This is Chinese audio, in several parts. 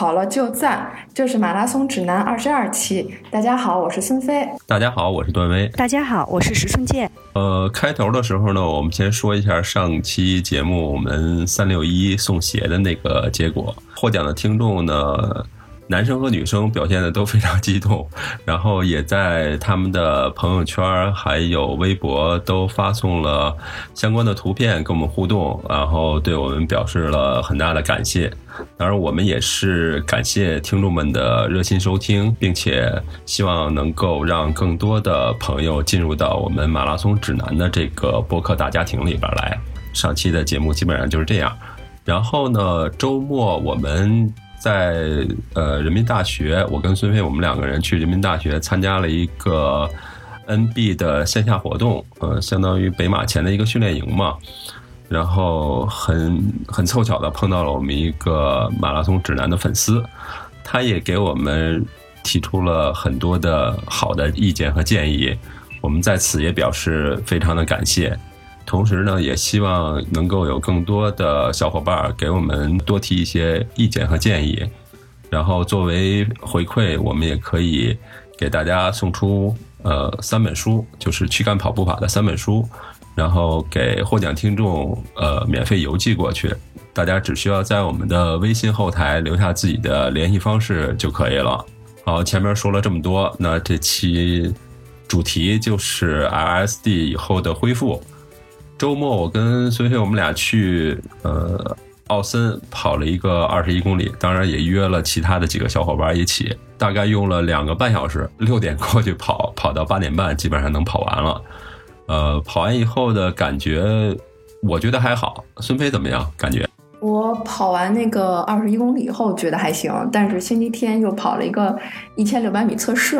跑了就赞，这是马拉松指南二十二期。大家好，我是孙飞。大家好，我是段威。大家好，我是石春健。呃，开头的时候呢，我们先说一下上期节目我们三六一送鞋的那个结果。获奖的听众呢？男生和女生表现的都非常激动，然后也在他们的朋友圈还有微博都发送了相关的图片跟我们互动，然后对我们表示了很大的感谢。当然，我们也是感谢听众们的热心收听，并且希望能够让更多的朋友进入到我们马拉松指南的这个播客大家庭里边来。上期的节目基本上就是这样。然后呢，周末我们。在呃人民大学，我跟孙飞我们两个人去人民大学参加了一个 NB 的线下活动，呃，相当于北马前的一个训练营嘛。然后很很凑巧的碰到了我们一个马拉松指南的粉丝，他也给我们提出了很多的好的意见和建议，我们在此也表示非常的感谢。同时呢，也希望能够有更多的小伙伴给我们多提一些意见和建议，然后作为回馈，我们也可以给大家送出呃三本书，就是躯干跑步法的三本书，然后给获奖听众呃免费邮寄过去，大家只需要在我们的微信后台留下自己的联系方式就可以了。好，前面说了这么多，那这期主题就是 LSD 以后的恢复。周末我跟孙飞我们俩去呃奥森跑了一个二十一公里，当然也约了其他的几个小伙伴一起，大概用了两个半小时，六点过去跑，跑到八点半基本上能跑完了。呃，跑完以后的感觉，我觉得还好。孙飞怎么样？感觉？我跑完那个二十一公里以后觉得还行，但是星期天又跑了一个一千六百米测试，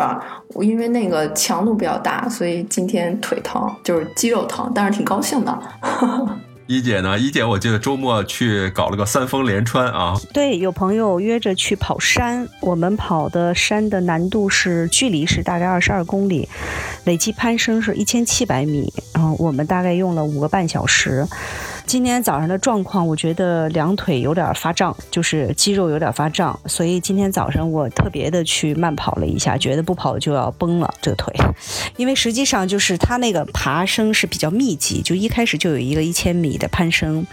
我因为那个强度比较大，所以今天腿疼，就是肌肉疼，但是挺高兴的。一姐呢？一姐，我记得周末去搞了个三峰连穿啊。对，有朋友约着去跑山，我们跑的山的难度是距离是大概二十二公里，累计攀升是一千七百米，然后我们大概用了五个半小时。今天早上的状况，我觉得两腿有点发胀，就是肌肉有点发胀，所以今天早上我特别的去慢跑了一下，觉得不跑就要崩了这个腿，因为实际上就是它那个爬升是比较密集，就一开始就有一个一千米的攀升。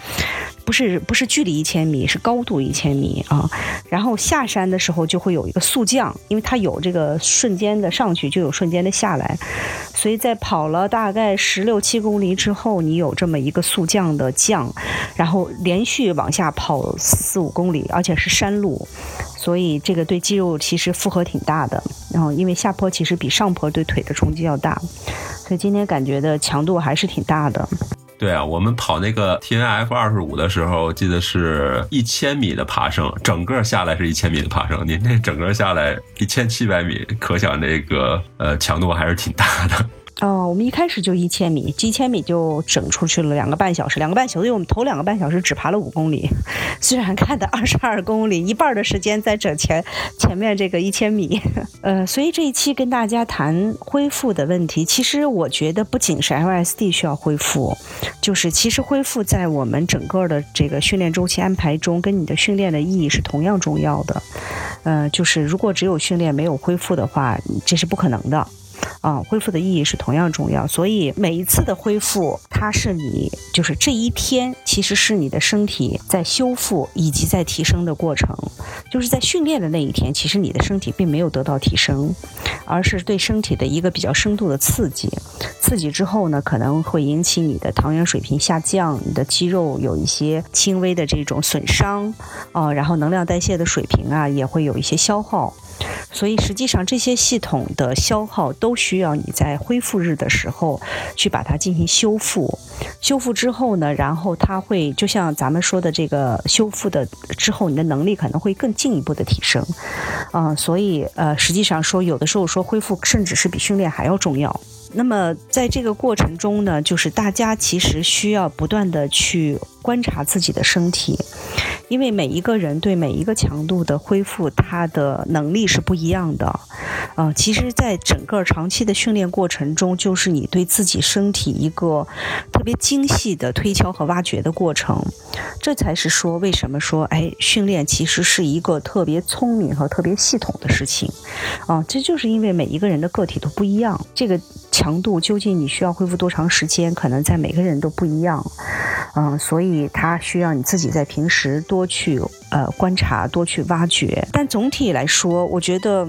不是不是距离一千米，是高度一千米啊。然后下山的时候就会有一个速降，因为它有这个瞬间的上去，就有瞬间的下来。所以在跑了大概十六七公里之后，你有这么一个速降的降，然后连续往下跑四五公里，而且是山路，所以这个对肌肉其实负荷挺大的。然后因为下坡其实比上坡对腿的冲击要大，所以今天感觉的强度还是挺大的。对啊，我们跑那个 T N F 二十五的时候，记得是一千米的爬升，整个下来是一千米的爬升。您那整个下来一千七百米，可想这个呃强度还是挺大的。哦，我们一开始就一千米，一千米就整出去了两个半小时，两个半小时，因为我们头两个半小时只爬了五公里，虽然看的二十二公里，一半的时间在整前前面这个一千米，呃，所以这一期跟大家谈恢复的问题，其实我觉得不仅是 LSD 需要恢复，就是其实恢复在我们整个的这个训练周期安排中，跟你的训练的意义是同样重要的，呃，就是如果只有训练没有恢复的话，这是不可能的。啊，恢复的意义是同样重要，所以每一次的恢复，它是你就是这一天，其实是你的身体在修复以及在提升的过程。就是在训练的那一天，其实你的身体并没有得到提升，而是对身体的一个比较深度的刺激。刺激之后呢，可能会引起你的糖原水平下降，你的肌肉有一些轻微的这种损伤，啊，然后能量代谢的水平啊也会有一些消耗。所以实际上，这些系统的消耗都需需要你在恢复日的时候去把它进行修复。修复之后呢，然后它会就像咱们说的这个修复的之后，你的能力可能会更进一步的提升。嗯，所以呃，实际上说有的时候说恢复，甚至是比训练还要重要。那么在这个过程中呢，就是大家其实需要不断的去观察自己的身体。因为每一个人对每一个强度的恢复，他的能力是不一样的，啊，其实，在整个长期的训练过程中，就是你对自己身体一个特别精细的推敲和挖掘的过程。这才是说，为什么说，哎，训练其实是一个特别聪明和特别系统的事情。啊，这就是因为每一个人的个体都不一样，这个强度究竟你需要恢复多长时间，可能在每个人都不一样。嗯，所以它需要你自己在平时多去呃观察，多去挖掘。但总体来说，我觉得。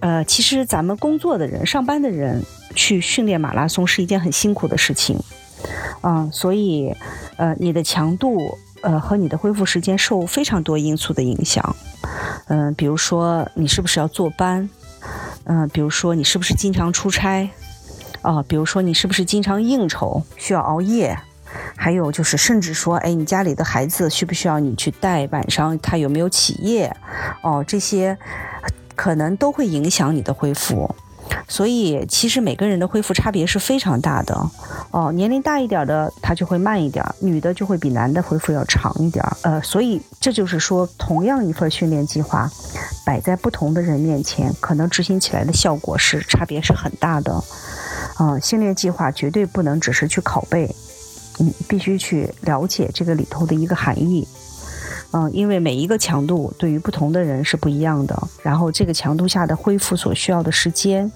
呃，其实咱们工作的人、上班的人去训练马拉松是一件很辛苦的事情，嗯，所以，呃，你的强度，呃，和你的恢复时间受非常多因素的影响，嗯，比如说你是不是要坐班，嗯，比如说你是不是经常出差，啊，比如说你是不是经常应酬需要熬夜，还有就是甚至说，哎，你家里的孩子需不需要你去带，晚上他有没有起夜，哦，这些。可能都会影响你的恢复，所以其实每个人的恢复差别是非常大的。哦，年龄大一点的他就会慢一点，女的就会比男的恢复要长一点。呃，所以这就是说，同样一份训练计划，摆在不同的人面前，可能执行起来的效果是差别是很大的。啊，训练计划绝对不能只是去拷贝，嗯，必须去了解这个里头的一个含义。嗯，因为每一个强度对于不同的人是不一样的，然后这个强度下的恢复所需要的时间、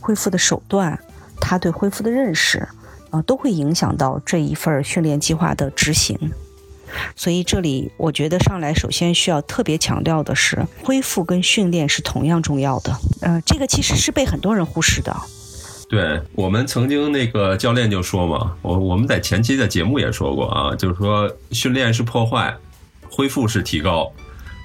恢复的手段，他对恢复的认识，啊，都会影响到这一份训练计划的执行。所以这里我觉得上来首先需要特别强调的是，恢复跟训练是同样重要的。呃，这个其实是被很多人忽视的。对我们曾经那个教练就说嘛，我我们在前期的节目也说过啊，就是说训练是破坏。恢复是提高，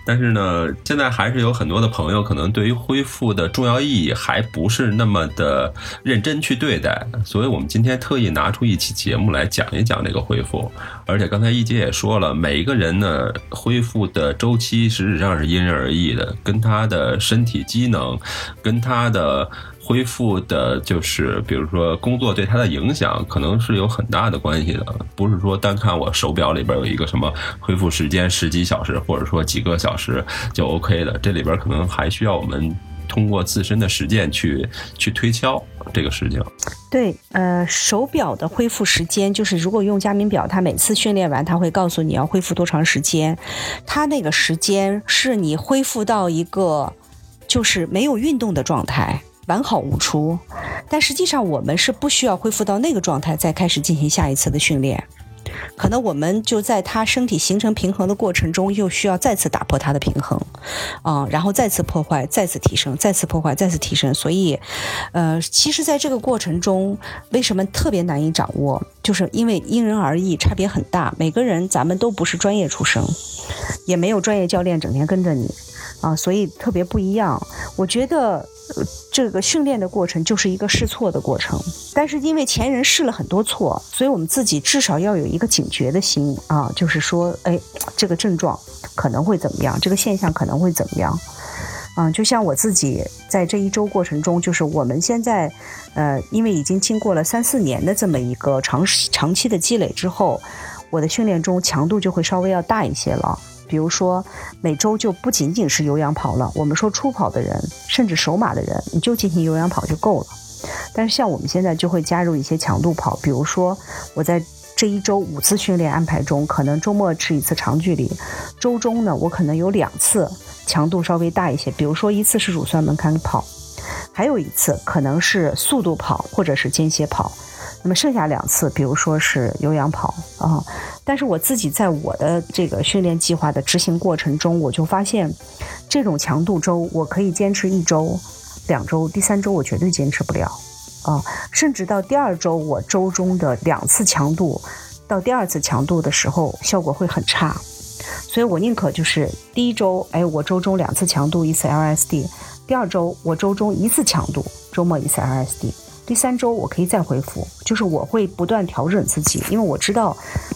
但是呢，现在还是有很多的朋友可能对于恢复的重要意义还不是那么的认真去对待，所以我们今天特意拿出一期节目来讲一讲这个恢复。而且刚才一姐也说了，每一个人呢恢复的周期实质上是因人而异的，跟他的身体机能，跟他的。恢复的，就是比如说工作对他的影响，可能是有很大的关系的，不是说单看我手表里边有一个什么恢复时间十几小时，或者说几个小时就 OK 的，这里边可能还需要我们通过自身的实践去去推敲这个事情。对，呃，手表的恢复时间，就是如果用佳明表，它每次训练完，它会告诉你要恢复多长时间，它那个时间是你恢复到一个就是没有运动的状态。完好无出，但实际上我们是不需要恢复到那个状态再开始进行下一次的训练，可能我们就在他身体形成平衡的过程中，又需要再次打破他的平衡，啊，然后再次破坏，再次提升，再次破坏，再次提升。所以，呃，其实在这个过程中，为什么特别难以掌握，就是因为因人而异，差别很大。每个人咱们都不是专业出身，也没有专业教练整天跟着你，啊，所以特别不一样。我觉得。这个训练的过程就是一个试错的过程，但是因为前人试了很多错，所以我们自己至少要有一个警觉的心啊，就是说，哎，这个症状可能会怎么样，这个现象可能会怎么样，嗯，就像我自己在这一周过程中，就是我们现在，呃，因为已经经过了三四年的这么一个长长期的积累之后，我的训练中强度就会稍微要大一些了。比如说，每周就不仅仅是有氧跑了。我们说初跑的人，甚至手马的人，你就进行有氧跑就够了。但是像我们现在就会加入一些强度跑，比如说我在这一周五次训练安排中，可能周末是一次长距离，周中呢我可能有两次强度稍微大一些，比如说一次是乳酸门槛跑，还有一次可能是速度跑或者是间歇跑。那么剩下两次，比如说是有氧跑啊，但是我自己在我的这个训练计划的执行过程中，我就发现，这种强度周我可以坚持一周、两周，第三周我绝对坚持不了啊，甚至到第二周我周中的两次强度，到第二次强度的时候效果会很差，所以我宁可就是第一周，哎，我周中两次强度一次 LSD，第二周我周中一次强度，周末一次 LSD。第三周我可以再恢复，就是我会不断调整自己，因为我知道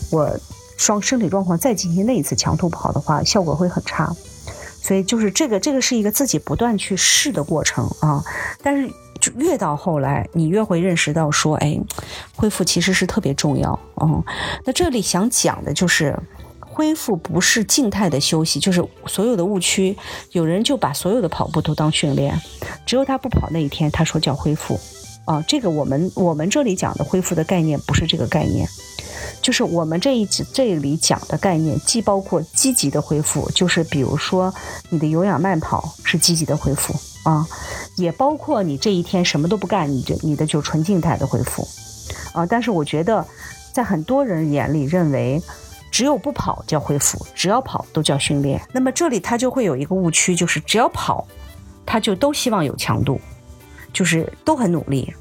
我双身体状况再进行那一次强度跑的话，效果会很差，所以就是这个这个是一个自己不断去试的过程啊。但是就越到后来，你越会认识到说，哎，恢复其实是特别重要啊。那这里想讲的就是。恢复不是静态的休息，就是所有的误区，有人就把所有的跑步都当训练，只有他不跑那一天，他说叫恢复。啊，这个我们我们这里讲的恢复的概念不是这个概念，就是我们这一集这里讲的概念，既包括积极的恢复，就是比如说你的有氧慢跑是积极的恢复啊，也包括你这一天什么都不干，你这你的就纯静态的恢复啊。但是我觉得，在很多人眼里认为，只有不跑叫恢复，只要跑都叫训练。那么这里他就会有一个误区，就是只要跑，他就都希望有强度。就是都很努力，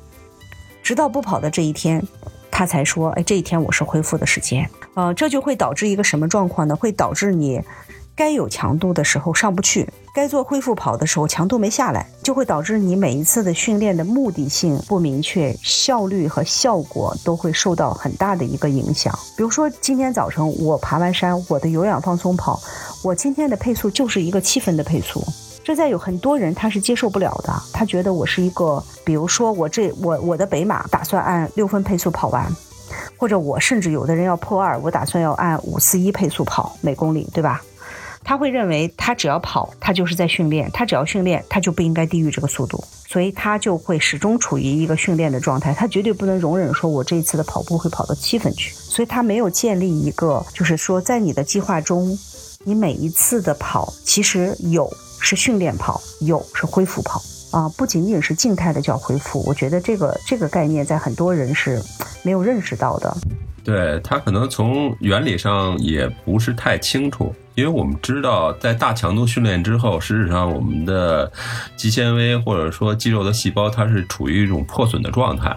直到不跑的这一天，他才说：“哎，这一天我是恢复的时间。”呃，这就会导致一个什么状况呢？会导致你该有强度的时候上不去，该做恢复跑的时候强度没下来，就会导致你每一次的训练的目的性不明确，效率和效果都会受到很大的一个影响。比如说今天早晨我爬完山，我的有氧放松跑，我今天的配速就是一个七分的配速。这在有很多人他是接受不了的，他觉得我是一个，比如说我这我我的北马打算按六分配速跑完，或者我甚至有的人要破二，我打算要按五四一配速跑每公里，对吧？他会认为他只要跑，他就是在训练，他只要训练，他就不应该低于这个速度，所以他就会始终处于一个训练的状态，他绝对不能容忍说我这一次的跑步会跑到七分去，所以他没有建立一个，就是说在你的计划中，你每一次的跑其实有。是训练跑，有是恢复跑啊，不仅仅是静态的叫恢复。我觉得这个这个概念在很多人是没有认识到的。对他可能从原理上也不是太清楚，因为我们知道在大强度训练之后，事实上我们的肌纤维或者说肌肉的细胞它是处于一种破损的状态。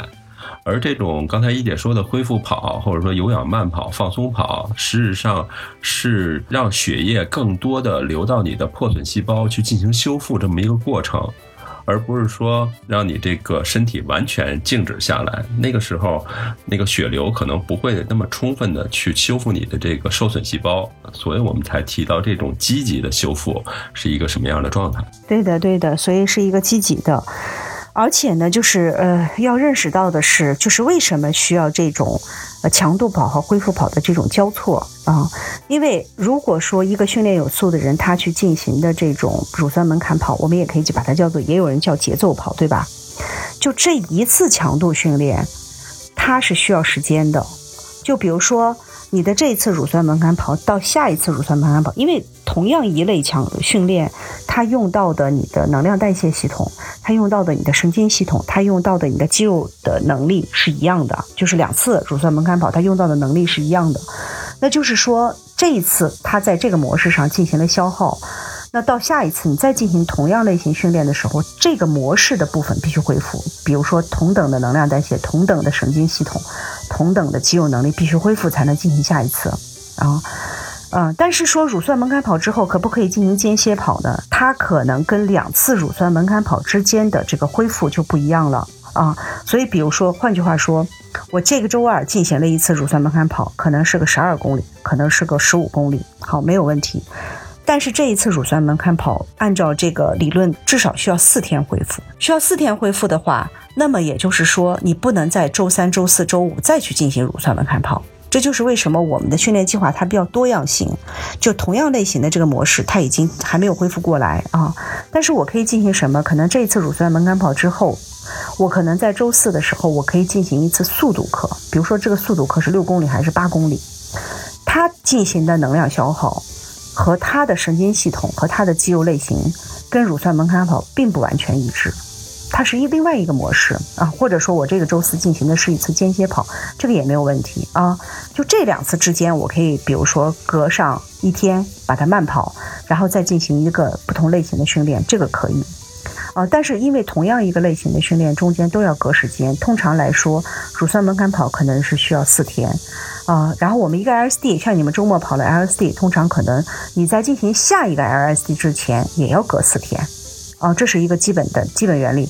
而这种刚才一姐说的恢复跑，或者说有氧慢跑、放松跑，事实上是让血液更多的流到你的破损细胞去进行修复这么一个过程，而不是说让你这个身体完全静止下来。那个时候，那个血流可能不会那么充分的去修复你的这个受损细胞，所以我们才提到这种积极的修复是一个什么样的状态。对的，对的，所以是一个积极的。而且呢，就是呃，要认识到的是，就是为什么需要这种呃强度跑和恢复跑的这种交错啊？因为如果说一个训练有素的人，他去进行的这种乳酸门槛跑，我们也可以把它叫做，也有人叫节奏跑，对吧？就这一次强度训练，它是需要时间的。就比如说。你的这一次乳酸门槛跑到下一次乳酸门槛跑，因为同样一类强训练，它用到的你的能量代谢系统，它用到的你的神经系统，它用到的你的肌肉的能力是一样的，就是两次乳酸门槛跑，它用到的能力是一样的。那就是说，这一次它在这个模式上进行了消耗。那到下一次你再进行同样类型训练的时候，这个模式的部分必须恢复。比如说，同等的能量代谢、同等的神经系统、同等的肌肉能力必须恢复，才能进行下一次。啊，嗯，但是说乳酸门槛跑之后可不可以进行间歇跑呢？它可能跟两次乳酸门槛跑之间的这个恢复就不一样了啊。所以，比如说，换句话说，我这个周二进行了一次乳酸门槛跑，可能是个十二公里，可能是个十五公里，好，没有问题。但是这一次乳酸门槛跑，按照这个理论，至少需要四天恢复。需要四天恢复的话，那么也就是说，你不能在周三、周四周五再去进行乳酸门槛跑。这就是为什么我们的训练计划它比较多样性。就同样类型的这个模式，它已经还没有恢复过来啊。但是我可以进行什么？可能这一次乳酸门槛跑之后，我可能在周四的时候，我可以进行一次速度课。比如说这个速度课是六公里还是八公里？它进行的能量消耗。和他的神经系统和他的肌肉类型跟乳酸门槛跑并不完全一致，它是一另外一个模式啊，或者说我这个周四进行的是一次间歇跑，这个也没有问题啊。就这两次之间，我可以比如说隔上一天把它慢跑，然后再进行一个不同类型的训练，这个可以。啊，但是因为同样一个类型的训练中间都要隔时间，通常来说，乳酸门槛跑可能是需要四天，啊，然后我们一个 LSD，像你们周末跑了 LSD，通常可能你在进行下一个 LSD 之前也要隔四天，啊，这是一个基本的基本原理。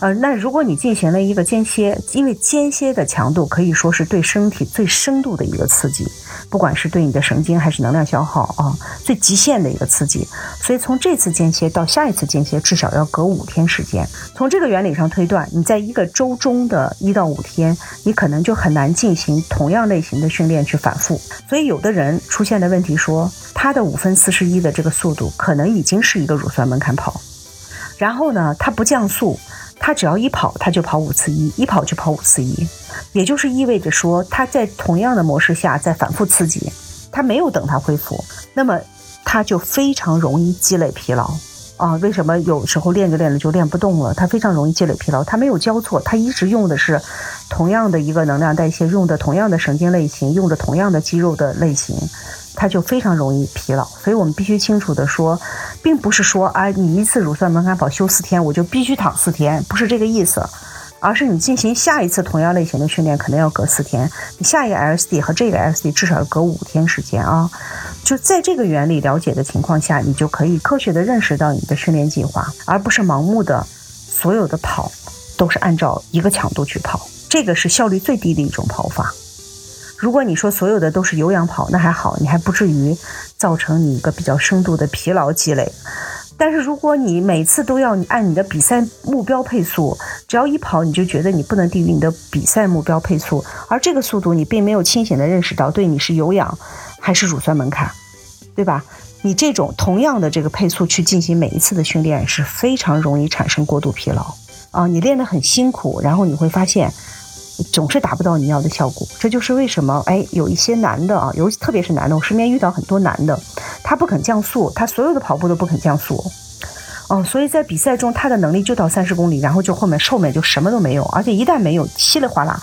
呃，那如果你进行了一个间歇，因为间歇的强度可以说是对身体最深度的一个刺激，不管是对你的神经还是能量消耗啊，最极限的一个刺激。所以从这次间歇到下一次间歇，至少要隔五天时间。从这个原理上推断，你在一个周中的一到五天，你可能就很难进行同样类型的训练去反复。所以有的人出现的问题说，他的五分四十一的这个速度可能已经是一个乳酸门槛跑，然后呢，它不降速。它只要一跑，它就跑五次一，一跑就跑五次一，也就是意味着说，它在同样的模式下在反复刺激，它没有等它恢复，那么它就非常容易积累疲劳啊。为什么有时候练着练着就练不动了？他非常容易积累疲劳，他没有交错，他一直用的是同样的一个能量代谢，用的同样的神经类型，用的同样的肌肉的类型。它就非常容易疲劳，所以我们必须清楚的说，并不是说啊，你一次乳酸门槛跑休四天，我就必须躺四天，不是这个意思，而是你进行下一次同样类型的训练，可能要隔四天，你下一个 LSD 和这个 LSD 至少要隔五天时间啊。就在这个原理了解的情况下，你就可以科学的认识到你的训练计划，而不是盲目的所有的跑都是按照一个强度去跑，这个是效率最低的一种跑法。如果你说所有的都是有氧跑，那还好，你还不至于造成你一个比较深度的疲劳积累。但是如果你每次都要按你的比赛目标配速，只要一跑你就觉得你不能低于你的比赛目标配速，而这个速度你并没有清醒的认识到对你是有氧还是乳酸门槛，对吧？你这种同样的这个配速去进行每一次的训练是非常容易产生过度疲劳啊！你练得很辛苦，然后你会发现。总是达不到你要的效果，这就是为什么哎，有一些男的啊，尤其特别是男的，我身边遇到很多男的，他不肯降速，他所有的跑步都不肯降速，哦，所以在比赛中他的能力就到三十公里，然后就后面后面就什么都没有，而且一旦没有，稀里哗啦，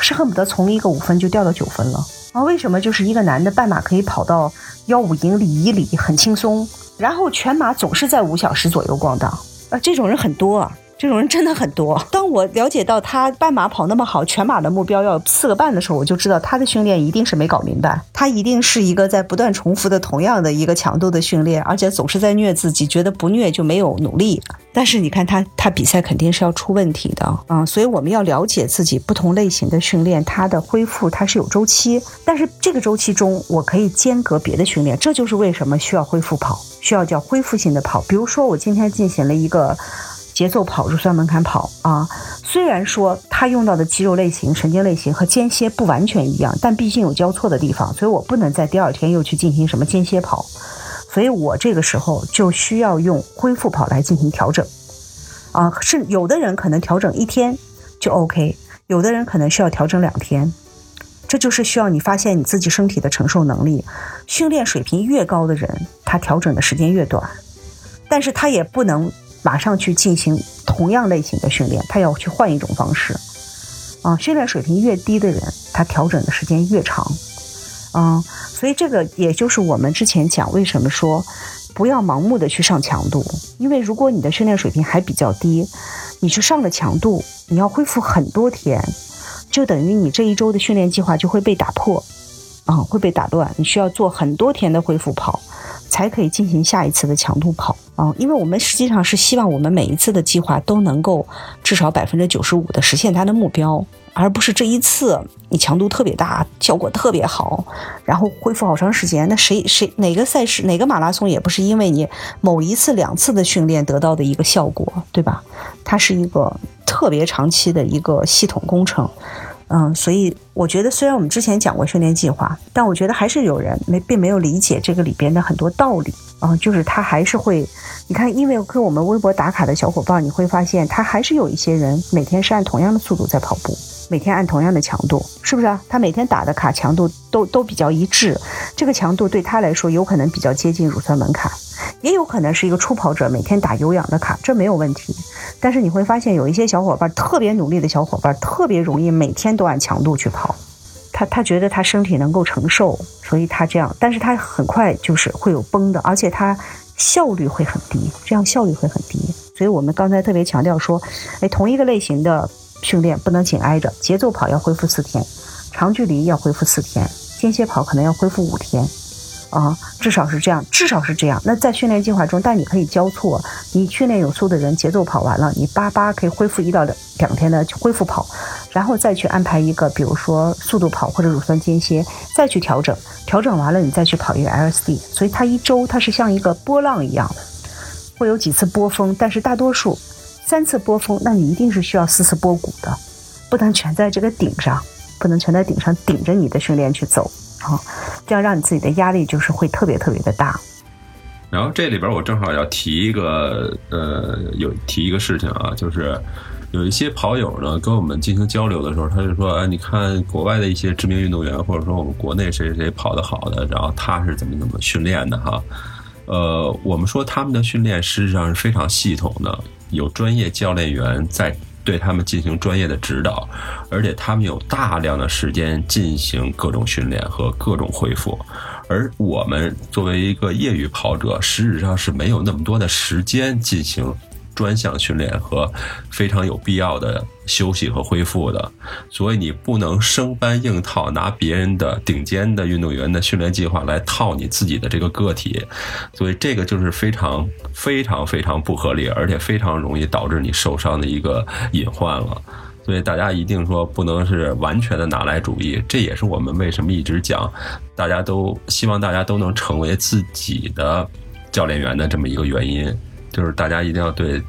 是恨不得从一个五分就掉到九分了啊？为什么？就是一个男的半马可以跑到幺五英里一里很轻松，然后全马总是在五小时左右逛荡啊，这种人很多啊。这种人真的很多。当我了解到他半马跑那么好，全马的目标要四个半的时候，我就知道他的训练一定是没搞明白。他一定是一个在不断重复的同样的一个强度的训练，而且总是在虐自己，觉得不虐就没有努力。但是你看他，他比赛肯定是要出问题的啊！所以我们要了解自己不同类型的训练，它的恢复它是有周期，但是这个周期中我可以间隔别的训练，这就是为什么需要恢复跑，需要叫恢复性的跑。比如说我今天进行了一个。节奏跑、乳酸门槛跑啊，虽然说它用到的肌肉类型、神经类型和间歇不完全一样，但毕竟有交错的地方，所以我不能在第二天又去进行什么间歇跑，所以我这个时候就需要用恢复跑来进行调整啊。是有的人可能调整一天就 OK，有的人可能需要调整两天，这就是需要你发现你自己身体的承受能力。训练水平越高的人，他调整的时间越短，但是他也不能。马上去进行同样类型的训练，他要去换一种方式，啊，训练水平越低的人，他调整的时间越长，啊，所以这个也就是我们之前讲为什么说不要盲目的去上强度，因为如果你的训练水平还比较低，你去上了强度，你要恢复很多天，就等于你这一周的训练计划就会被打破，啊，会被打乱，你需要做很多天的恢复跑。才可以进行下一次的强度跑啊，因为我们实际上是希望我们每一次的计划都能够至少百分之九十五的实现它的目标，而不是这一次你强度特别大，效果特别好，然后恢复好长时间。那谁谁哪个赛事哪个马拉松也不是因为你某一次两次的训练得到的一个效果，对吧？它是一个特别长期的一个系统工程。嗯，所以我觉得，虽然我们之前讲过训练计划，但我觉得还是有人没并没有理解这个里边的很多道理啊。就是他还是会，你看，因为跟我们微博打卡的小伙伴，你会发现他还是有一些人每天是按同样的速度在跑步，每天按同样的强度，是不是啊？他每天打的卡强度都都比较一致，这个强度对他来说有可能比较接近乳酸门槛。也有可能是一个初跑者，每天打有氧的卡，这没有问题。但是你会发现，有一些小伙伴特别努力的小伙伴，特别容易每天都按强度去跑。他他觉得他身体能够承受，所以他这样。但是他很快就是会有崩的，而且他效率会很低，这样效率会很低。所以我们刚才特别强调说，哎，同一个类型的训练不能紧挨着，节奏跑要恢复四天，长距离要恢复四天，间歇跑可能要恢复五天。啊，至少是这样，至少是这样。那在训练计划中，但你可以交错，你训练有素的人节奏跑完了，你八八可以恢复一到两两天的恢复跑，然后再去安排一个，比如说速度跑或者乳酸间歇，再去调整，调整完了你再去跑一个 LSD。所以它一周它是像一个波浪一样，会有几次波峰，但是大多数三次波峰，那你一定是需要四次波谷的，不能全在这个顶上，不能全在顶上顶着你的训练去走。啊，这样让你自己的压力就是会特别特别的大。然后这里边我正好要提一个，呃，有提一个事情啊，就是有一些跑友呢跟我们进行交流的时候，他就说，哎，你看国外的一些知名运动员，或者说我们国内谁谁跑得好的，然后他是怎么怎么训练的哈？呃，我们说他们的训练实际上是非常系统的，有专业教练员在。对他们进行专业的指导，而且他们有大量的时间进行各种训练和各种恢复，而我们作为一个业余跑者，实质上是没有那么多的时间进行。专项训练和非常有必要的休息和恢复的，所以你不能生搬硬套，拿别人的顶尖的运动员的训练计划来套你自己的这个个体，所以这个就是非常非常非常不合理，而且非常容易导致你受伤的一个隐患了。所以大家一定说不能是完全的拿来主义，这也是我们为什么一直讲，大家都希望大家都能成为自己的教练员的这么一个原因。就是大家一定要对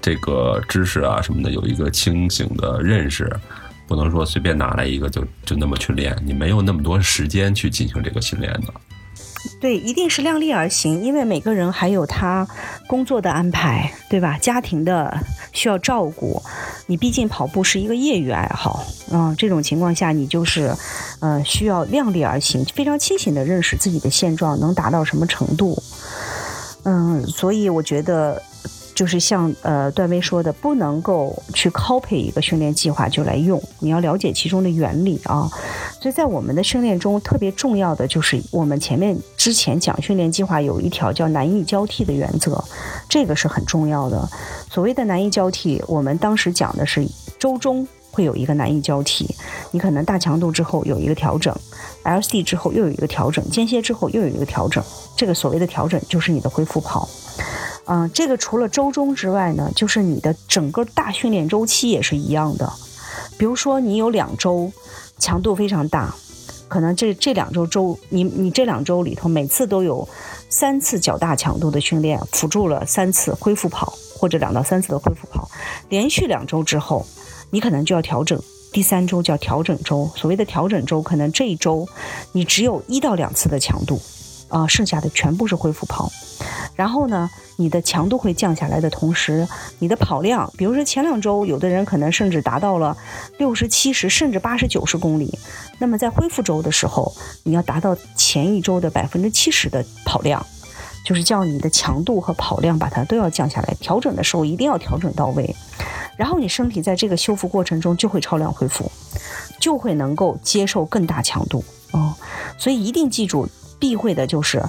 这个知识啊什么的有一个清醒的认识，不能说随便拿来一个就就那么去练，你没有那么多时间去进行这个训练的。对，一定是量力而行，因为每个人还有他工作的安排，对吧？家庭的需要照顾，你毕竟跑步是一个业余爱好，嗯，这种情况下你就是，呃，需要量力而行，非常清醒的认识自己的现状能达到什么程度。嗯，所以我觉得，就是像呃段威说的，不能够去 copy 一个训练计划就来用，你要了解其中的原理啊。所以在我们的训练中，特别重要的就是我们前面之前讲训练计划有一条叫难易交替的原则，这个是很重要的。所谓的难易交替，我们当时讲的是周中。会有一个难易交替，你可能大强度之后有一个调整，LC 之后又有一个调整，间歇之后又有一个调整。这个所谓的调整就是你的恢复跑。嗯，这个除了周中之外呢，就是你的整个大训练周期也是一样的。比如说你有两周强度非常大，可能这这两周周你你这两周里头每次都有三次较大强度的训练，辅助了三次恢复跑或者两到三次的恢复跑，连续两周之后。你可能就要调整，第三周叫调整周。所谓的调整周，可能这一周你只有一到两次的强度，啊，剩下的全部是恢复跑。然后呢，你的强度会降下来的同时，你的跑量，比如说前两周，有的人可能甚至达到了六十七十甚至八十九十公里。那么在恢复周的时候，你要达到前一周的百分之七十的跑量，就是叫你的强度和跑量把它都要降下来。调整的时候一定要调整到位。然后你身体在这个修复过程中就会超量恢复，就会能够接受更大强度哦。所以一定记住，避讳的就是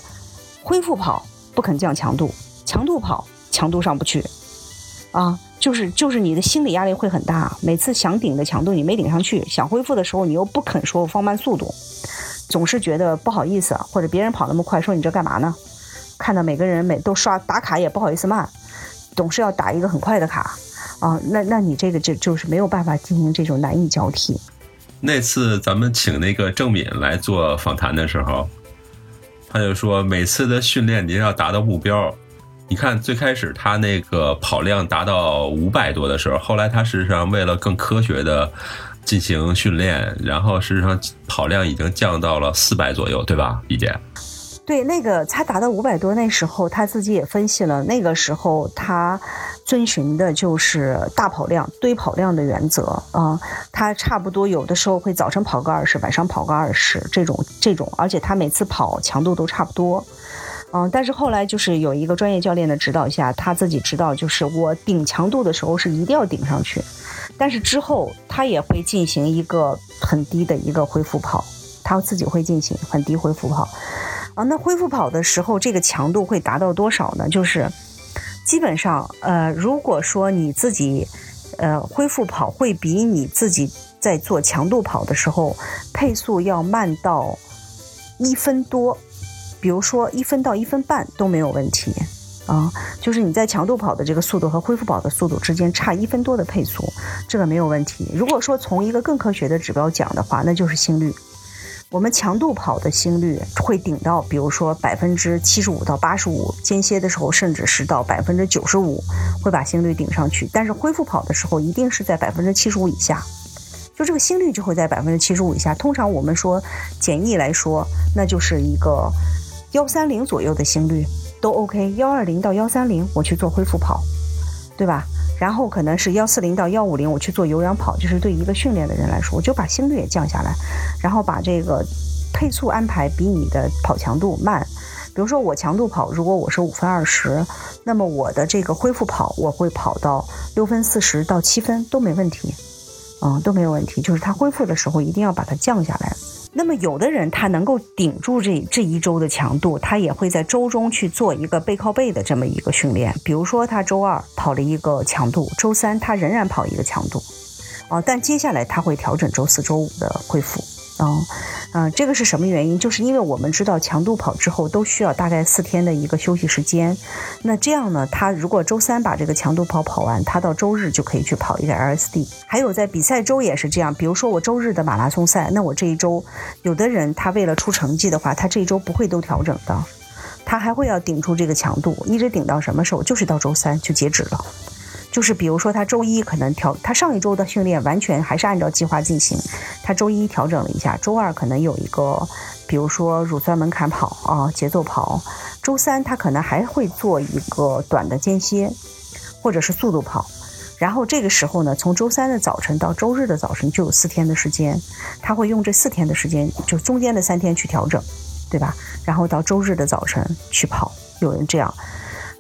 恢复跑不肯降强度，强度跑强度上不去啊。就是就是你的心理压力会很大，每次想顶的强度你没顶上去，想恢复的时候你又不肯说放慢速度，总是觉得不好意思，或者别人跑那么快，说你这干嘛呢？看到每个人每都刷打卡也不好意思慢，总是要打一个很快的卡。啊，那那你这个就就是没有办法进行这种难易交替。那次咱们请那个郑敏来做访谈的时候，他就说每次的训练您要达到目标。你看最开始他那个跑量达到五百多的时候，后来他事实上为了更科学的进行训练，然后事实上跑量已经降到了四百左右，对吧，李姐？对，那个他达到五百多那时候，他自己也分析了，那个时候他。遵循的就是大跑量、堆跑量的原则啊，他差不多有的时候会早晨跑个二十，晚上跑个二十，这种这种，而且他每次跑强度都差不多，嗯，但是后来就是有一个专业教练的指导下，他自己知道，就是我顶强度的时候是一定要顶上去，但是之后他也会进行一个很低的一个恢复跑，他自己会进行很低恢复跑，啊，那恢复跑的时候这个强度会达到多少呢？就是。基本上，呃，如果说你自己，呃，恢复跑会比你自己在做强度跑的时候配速要慢到一分多，比如说一分到一分半都没有问题。啊，就是你在强度跑的这个速度和恢复跑的速度之间差一分多的配速，这个没有问题。如果说从一个更科学的指标讲的话，那就是心率。我们强度跑的心率会顶到，比如说百分之七十五到八十五，间歇的时候甚至是到百分之九十五，会把心率顶上去。但是恢复跑的时候，一定是在百分之七十五以下，就这个心率就会在百分之七十五以下。通常我们说简易来说，那就是一个幺三零左右的心率。都 OK，幺二零到幺三零我去做恢复跑，对吧？然后可能是幺四零到幺五零我去做有氧跑，就是对一个训练的人来说，我就把心率也降下来，然后把这个配速安排比你的跑强度慢。比如说我强度跑，如果我是五分二十，那么我的这个恢复跑我会跑到六分四十到七分都没问题，嗯，都没有问题。就是它恢复的时候一定要把它降下来。那么有的人他能够顶住这这一周的强度，他也会在周中去做一个背靠背的这么一个训练。比如说他周二跑了一个强度，周三他仍然跑一个强度，哦，但接下来他会调整周四周五的恢复。嗯，嗯，这个是什么原因？就是因为我们知道强度跑之后都需要大概四天的一个休息时间。那这样呢，他如果周三把这个强度跑跑完，他到周日就可以去跑一个 LSD。还有在比赛周也是这样，比如说我周日的马拉松赛，那我这一周有的人他为了出成绩的话，他这一周不会都调整的，他还会要顶住这个强度，一直顶到什么时候？就是到周三就截止了。就是比如说，他周一可能调，他上一周的训练完全还是按照计划进行，他周一调整了一下，周二可能有一个，比如说乳酸门槛跑啊，节奏跑，周三他可能还会做一个短的间歇，或者是速度跑，然后这个时候呢，从周三的早晨到周日的早晨就有四天的时间，他会用这四天的时间，就中间的三天去调整，对吧？然后到周日的早晨去跑，有人这样。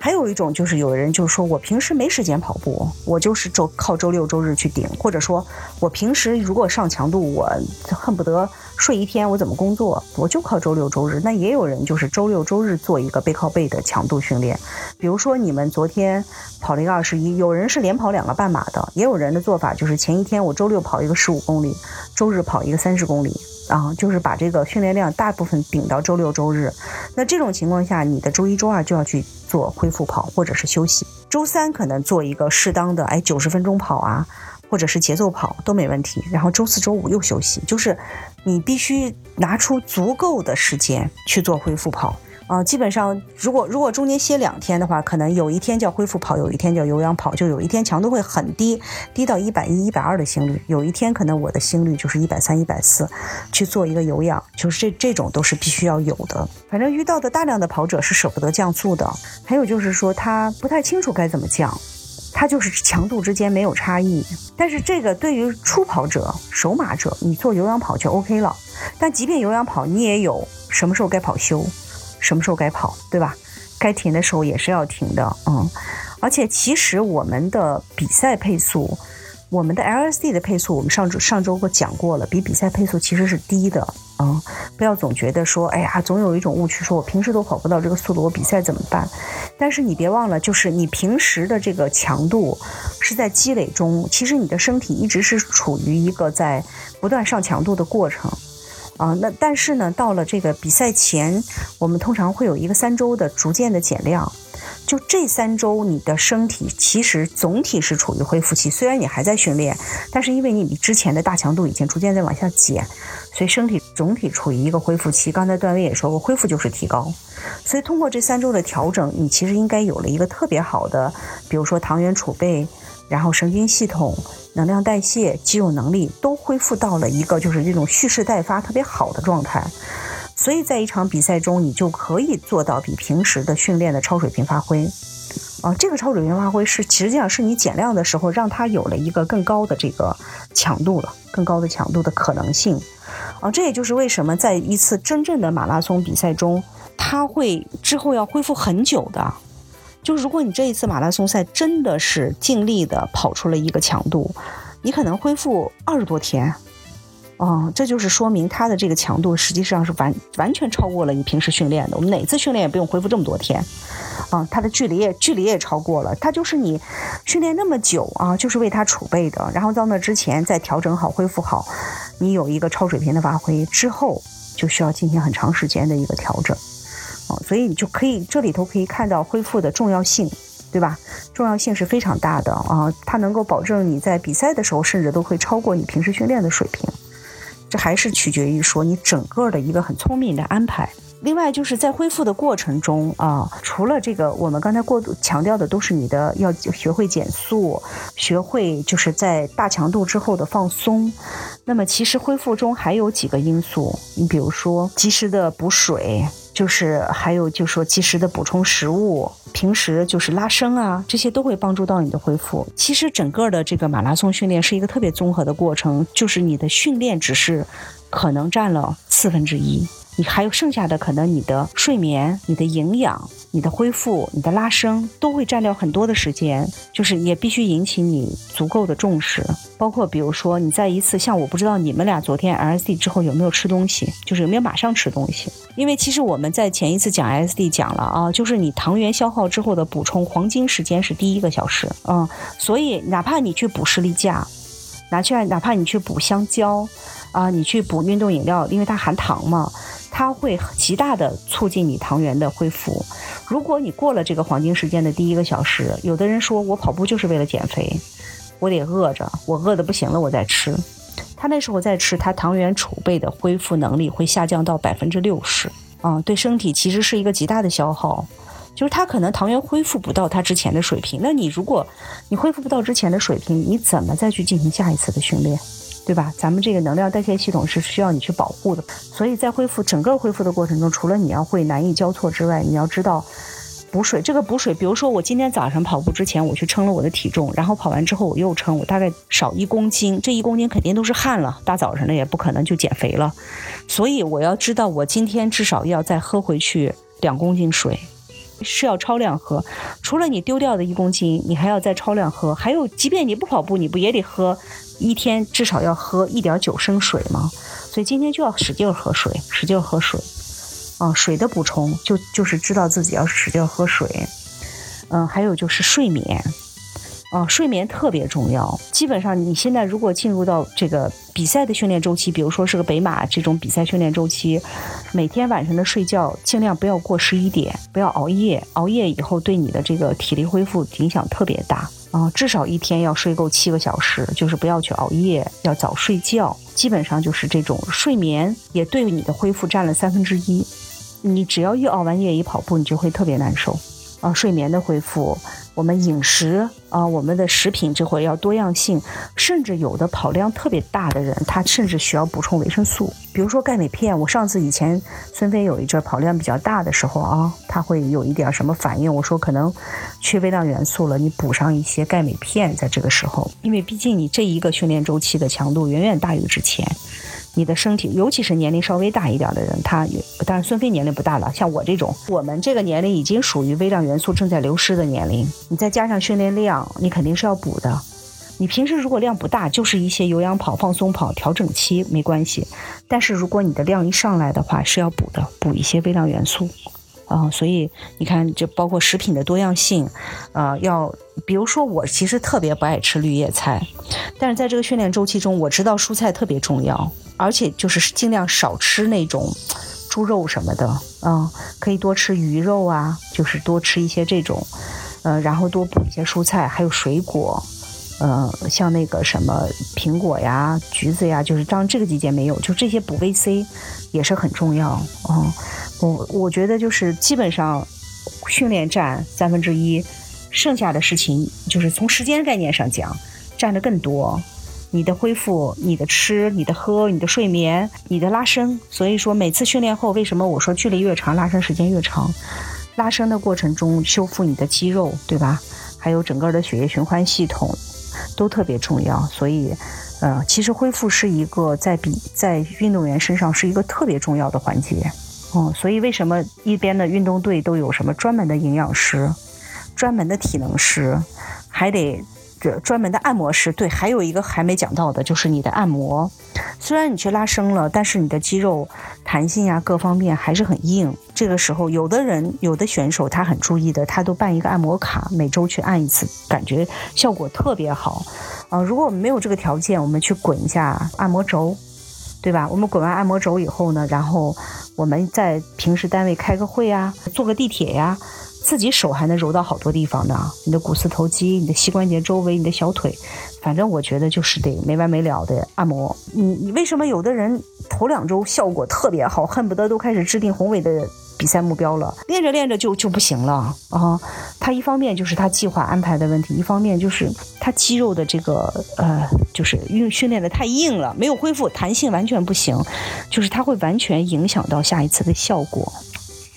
还有一种就是有人就是说我平时没时间跑步，我就是周靠周六周日去顶，或者说我平时如果上强度，我恨不得睡一天，我怎么工作？我就靠周六周日。那也有人就是周六周日做一个背靠背的强度训练，比如说你们昨天跑了一个二十一，有人是连跑两个半马的，也有人的做法就是前一天我周六跑一个十五公里，周日跑一个三十公里。啊，就是把这个训练量大部分顶到周六周日，那这种情况下，你的周一周二就要去做恢复跑或者是休息，周三可能做一个适当的哎九十分钟跑啊，或者是节奏跑都没问题，然后周四周五又休息，就是你必须拿出足够的时间去做恢复跑。啊，基本上，如果如果中间歇两天的话，可能有一天叫恢复跑，有一天叫有氧跑，就有一天强度会很低，低到一百一、一百二的心率，有一天可能我的心率就是一百三、一百四，去做一个有氧，就是这这种都是必须要有的。反正遇到的大量的跑者是舍不得降速的，还有就是说他不太清楚该怎么降，他就是强度之间没有差异。但是这个对于初跑者、手马者，你做有氧跑就 OK 了。但即便有氧跑，你也有什么时候该跑休。什么时候该跑，对吧？该停的时候也是要停的，嗯。而且其实我们的比赛配速，我们的 LSD 的配速，我们上周上周我讲过了，比比赛配速其实是低的，嗯。不要总觉得说，哎呀，总有一种误区，说我平时都跑不到这个速度，我比赛怎么办？但是你别忘了，就是你平时的这个强度是在积累中，其实你的身体一直是处于一个在不断上强度的过程。啊，那但是呢，到了这个比赛前，我们通常会有一个三周的逐渐的减量。就这三周，你的身体其实总体是处于恢复期。虽然你还在训练，但是因为你比之前的大强度已经逐渐在往下减，所以身体总体处于一个恢复期。刚才段威也说过，恢复就是提高。所以通过这三周的调整，你其实应该有了一个特别好的，比如说糖原储备，然后神经系统。能量代谢、肌肉能力都恢复到了一个就是这种蓄势待发特别好的状态，所以在一场比赛中，你就可以做到比平时的训练的超水平发挥。啊，这个超水平发挥是实际上是你减量的时候让它有了一个更高的这个强度了，更高的强度的可能性。啊，这也就是为什么在一次真正的马拉松比赛中，它会之后要恢复很久的。就是如果你这一次马拉松赛真的是尽力的跑出了一个强度，你可能恢复二十多天，哦，这就是说明它的这个强度实际上是完完全超过了你平时训练的。我们哪次训练也不用恢复这么多天，啊，它的距离也距离也超过了。它就是你训练那么久啊，就是为它储备的。然后到那之前再调整好、恢复好，你有一个超水平的发挥之后，就需要进行很长时间的一个调整。哦，所以你就可以这里头可以看到恢复的重要性，对吧？重要性是非常大的啊，它能够保证你在比赛的时候，甚至都会超过你平时训练的水平。这还是取决于说你整个的一个很聪明的安排。另外就是在恢复的过程中啊，除了这个，我们刚才过度强调的都是你的要学会减速，学会就是在大强度之后的放松。那么其实恢复中还有几个因素，你比如说及时的补水，就是还有就说及时的补充食物，平时就是拉伸啊，这些都会帮助到你的恢复。其实整个的这个马拉松训练是一个特别综合的过程，就是你的训练只是可能占了四分之一。你还有剩下的，可能你的睡眠、你的营养、你的恢复、你的拉伸，都会占掉很多的时间，就是也必须引起你足够的重视。包括比如说，你在一次像我不知道你们俩昨天 LSD 之后有没有吃东西，就是有没有马上吃东西？因为其实我们在前一次讲 LSD 讲了啊，就是你糖原消耗之后的补充黄金时间是第一个小时，嗯，所以哪怕你去补士力架，拿去哪怕你去补香蕉，啊，你去补运动饮料，因为它含糖嘛。它会极大的促进你糖原的恢复。如果你过了这个黄金时间的第一个小时，有的人说我跑步就是为了减肥，我得饿着，我饿的不行了我再吃。他那时候再吃，他糖原储备的恢复能力会下降到百分之六十，啊，对身体其实是一个极大的消耗。就是他可能糖原恢复不到他之前的水平，那你如果你恢复不到之前的水平，你怎么再去进行下一次的训练？对吧？咱们这个能量代谢系统是需要你去保护的，所以在恢复整个恢复的过程中，除了你要会难易交错之外，你要知道补水。这个补水，比如说我今天早上跑步之前，我去称了我的体重，然后跑完之后我又称，我大概少一公斤，这一公斤肯定都是汗了，大早上的也不可能就减肥了，所以我要知道我今天至少要再喝回去两公斤水。是要超量喝，除了你丢掉的一公斤，你还要再超量喝。还有，即便你不跑步，你不也得喝一天至少要喝一点九升水吗？所以今天就要使劲喝水，使劲喝水。啊，水的补充就就是知道自己要使劲喝水。嗯，还有就是睡眠。啊，睡眠特别重要。基本上，你现在如果进入到这个比赛的训练周期，比如说是个北马这种比赛训练周期，每天晚上的睡觉尽量不要过十一点，不要熬夜。熬夜以后对你的这个体力恢复影响特别大啊！至少一天要睡够七个小时，就是不要去熬夜，要早睡觉。基本上就是这种睡眠也对你的恢复占了三分之一。你只要一熬完夜一跑步，你就会特别难受啊！睡眠的恢复。我们饮食啊，我们的食品这会儿要多样性，甚至有的跑量特别大的人，他甚至需要补充维生素，比如说钙镁片。我上次以前孙飞有一阵跑量比较大的时候啊，他会有一点什么反应，我说可能缺微量元素了，你补上一些钙镁片，在这个时候，因为毕竟你这一个训练周期的强度远远大于之前。你的身体，尤其是年龄稍微大一点的人，他当然孙飞年龄不大了，像我这种，我们这个年龄已经属于微量元素正在流失的年龄。你再加上训练量，你肯定是要补的。你平时如果量不大，就是一些有氧跑、放松跑、调整期没关系。但是如果你的量一上来的话，是要补的，补一些微量元素。啊，所以你看，就包括食品的多样性，啊，要比如说我其实特别不爱吃绿叶菜，但是在这个训练周期中，我知道蔬菜特别重要，而且就是尽量少吃那种猪肉什么的，啊，可以多吃鱼肉啊，就是多吃一些这种，呃，然后多补一些蔬菜，还有水果，呃，像那个什么苹果呀、橘子呀，就是当这个季节没有，就这些补 VC 也是很重要，啊。我我觉得就是基本上训练占三分之一，剩下的事情就是从时间概念上讲占的更多。你的恢复、你的吃、你的喝、你的睡眠、你的拉伸，所以说每次训练后，为什么我说距离越长，拉伸时间越长？拉伸的过程中修复你的肌肉，对吧？还有整个的血液循环系统都特别重要。所以，呃，其实恢复是一个在比在运动员身上是一个特别重要的环节。哦，所以为什么一边的运动队都有什么专门的营养师、专门的体能师，还得专门的按摩师？对，还有一个还没讲到的，就是你的按摩。虽然你去拉伸了，但是你的肌肉弹性呀各方面还是很硬。这个时候，有的人、有的选手他很注意的，他都办一个按摩卡，每周去按一次，感觉效果特别好。啊，如果我们没有这个条件，我们去滚一下按摩轴。对吧？我们滚完按摩轴以后呢，然后我们在平时单位开个会呀，坐个地铁呀，自己手还能揉到好多地方的，你的股四头肌、你的膝关节周围、你的小腿，反正我觉得就是得没完没了的按摩。你你为什么有的人头两周效果特别好，恨不得都开始制定宏伟的？比赛目标了，练着练着就就不行了啊！他一方面就是他计划安排的问题，一方面就是他肌肉的这个呃，就是运训练的太硬了，没有恢复弹性，完全不行，就是他会完全影响到下一次的效果。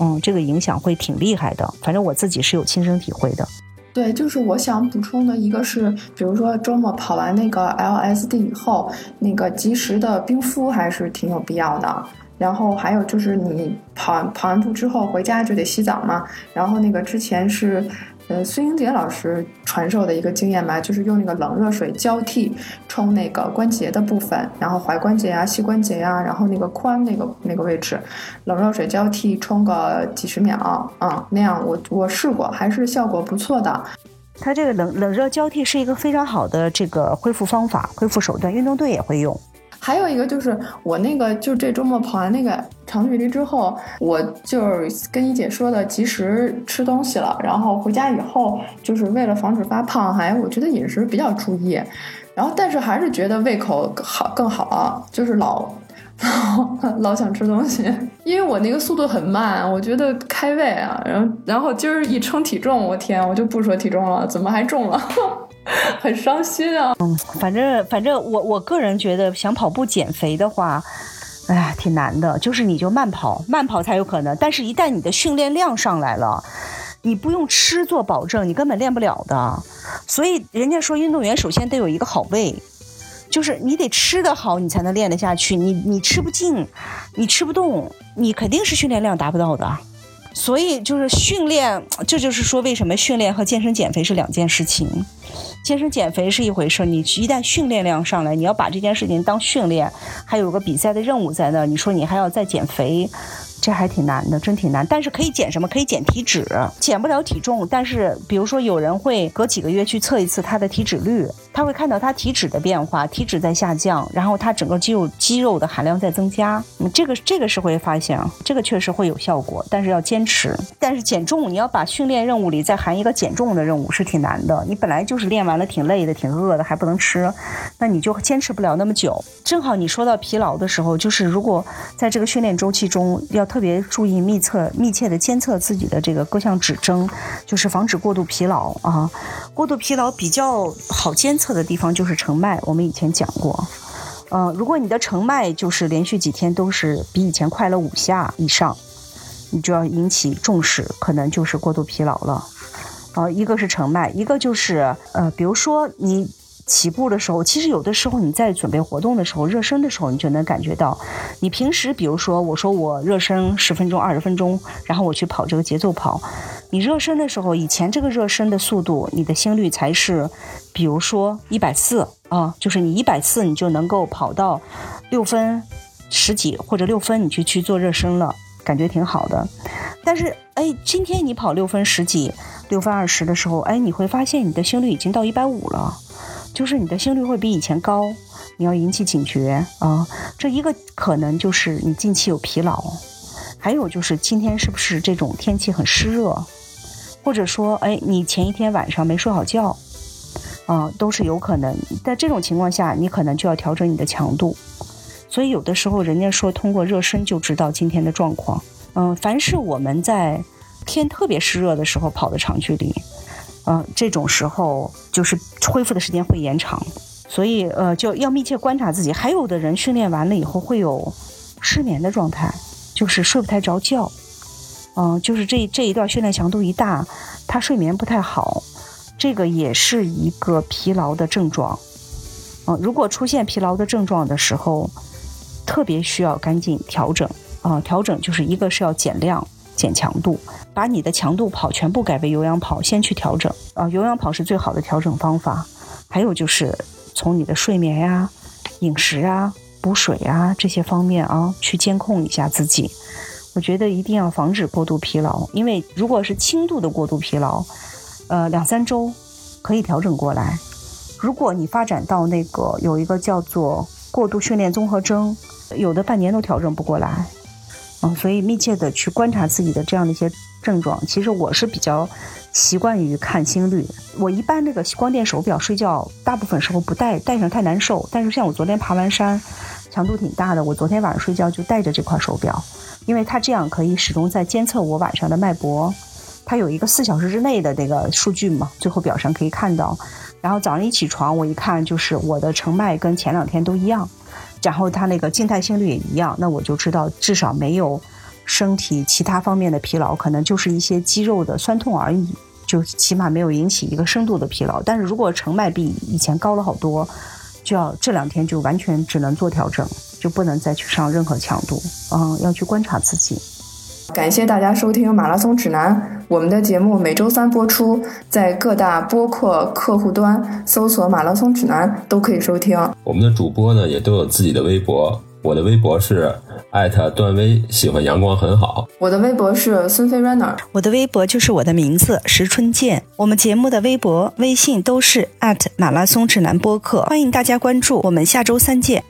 嗯，这个影响会挺厉害的，反正我自己是有亲身体会的。对，就是我想补充的一个是，比如说周末跑完那个 LSD 以后，那个及时的冰敷还是挺有必要的。然后还有就是你跑跑完步之后回家就得洗澡嘛。然后那个之前是，呃，孙英杰老师传授的一个经验吧，就是用那个冷热水交替冲那个关节的部分，然后踝关节啊、膝关节啊，然后那个髋那个那个位置，冷热水交替冲个几十秒啊，那样我我试过，还是效果不错的。它这个冷冷热交替是一个非常好的这个恢复方法、恢复手段，运动队也会用。还有一个就是我那个，就这周末跑完那个长距离之后，我就是跟一姐说的，及时吃东西了。然后回家以后，就是为了防止发胖，还我觉得饮食比较注意。然后但是还是觉得胃口好更好，就是老老 老想吃东西，因为我那个速度很慢，我觉得开胃啊。然后然后今儿一称体重，我天，我就不说体重了，怎么还重了？很伤心啊！嗯，反正反正我我个人觉得，想跑步减肥的话，哎呀，挺难的。就是你就慢跑，慢跑才有可能。但是，一旦你的训练量上来了，你不用吃做保证，你根本练不了的。所以，人家说运动员首先得有一个好胃，就是你得吃得好，你才能练得下去。你你吃不进，你吃不动，你肯定是训练量达不到的。所以就是训练，这就是说为什么训练和健身减肥是两件事情。健身减肥是一回事，你一旦训练量上来，你要把这件事情当训练，还有个比赛的任务在那，你说你还要再减肥。这还挺难的，真挺难。但是可以减什么？可以减体脂，减不了体重。但是比如说，有人会隔几个月去测一次他的体脂率，他会看到他体脂的变化，体脂在下降，然后他整个肌肉肌肉的含量在增加。嗯，这个这个是会发现，这个确实会有效果，但是要坚持。但是减重，你要把训练任务里再含一个减重的任务是挺难的。你本来就是练完了挺累的、挺饿的，还不能吃，那你就坚持不了那么久。正好你说到疲劳的时候，就是如果在这个训练周期中要。特别注意密测、密切的监测自己的这个各项指征，就是防止过度疲劳啊。过度疲劳比较好监测的地方就是成脉，我们以前讲过。呃，如果你的成脉就是连续几天都是比以前快了五下以上，你就要引起重视，可能就是过度疲劳了。啊，一个是成脉，一个就是呃，比如说你。起步的时候，其实有的时候你在准备活动的时候，热身的时候，你就能感觉到，你平时比如说我说我热身十分钟、二十分钟，然后我去跑这个节奏跑，你热身的时候，以前这个热身的速度，你的心率才是，比如说一百四啊，就是你一百四你就能够跑到六分十几或者六分，你去去做热身了，感觉挺好的。但是哎，今天你跑六分十几、六分二十的时候，哎，你会发现你的心率已经到一百五了。就是你的心率会比以前高，你要引起警觉啊！这一个可能就是你近期有疲劳，还有就是今天是不是这种天气很湿热，或者说哎你前一天晚上没睡好觉，啊都是有可能。在这种情况下，你可能就要调整你的强度。所以有的时候人家说通过热身就知道今天的状况。嗯，凡是我们在天特别湿热的时候跑的长距离。嗯，这种时候就是恢复的时间会延长，所以呃就要密切观察自己。还有的人训练完了以后会有失眠的状态，就是睡不太着觉。嗯，就是这这一段训练强度一大，他睡眠不太好，这个也是一个疲劳的症状。嗯，如果出现疲劳的症状的时候，特别需要赶紧调整。啊，调整就是一个是要减量。减强度，把你的强度跑全部改为有氧跑，先去调整啊！有氧跑是最好的调整方法。还有就是从你的睡眠呀、饮食啊、补水啊这些方面啊，去监控一下自己。我觉得一定要防止过度疲劳，因为如果是轻度的过度疲劳，呃，两三周可以调整过来。如果你发展到那个有一个叫做过度训练综合征，有的半年都调整不过来。嗯，所以密切的去观察自己的这样的一些症状。其实我是比较习惯于看心率。我一般那个光电手表睡觉，大部分时候不戴，戴上太难受。但是像我昨天爬完山，强度挺大的，我昨天晚上睡觉就带着这块手表，因为它这样可以始终在监测我晚上的脉搏。它有一个四小时之内的那个数据嘛，最后表上可以看到。然后早上一起床，我一看就是我的成脉跟前两天都一样。然后它那个静态心率也一样，那我就知道至少没有身体其他方面的疲劳，可能就是一些肌肉的酸痛而已，就起码没有引起一个深度的疲劳。但是如果成脉比以前高了好多，就要这两天就完全只能做调整，就不能再去上任何强度，嗯，要去观察自己。感谢大家收听《马拉松指南》，我们的节目每周三播出，在各大播客客户端搜索“马拉松指南”都可以收听。我们的主播呢也都有自己的微博，我的微博是艾特段威，喜欢阳光很好。我的微博是孙飞 runner，我的微博就是我的名字石春健。我们节目的微博、微信都是艾特马拉松指南播客，欢迎大家关注。我们下周三见。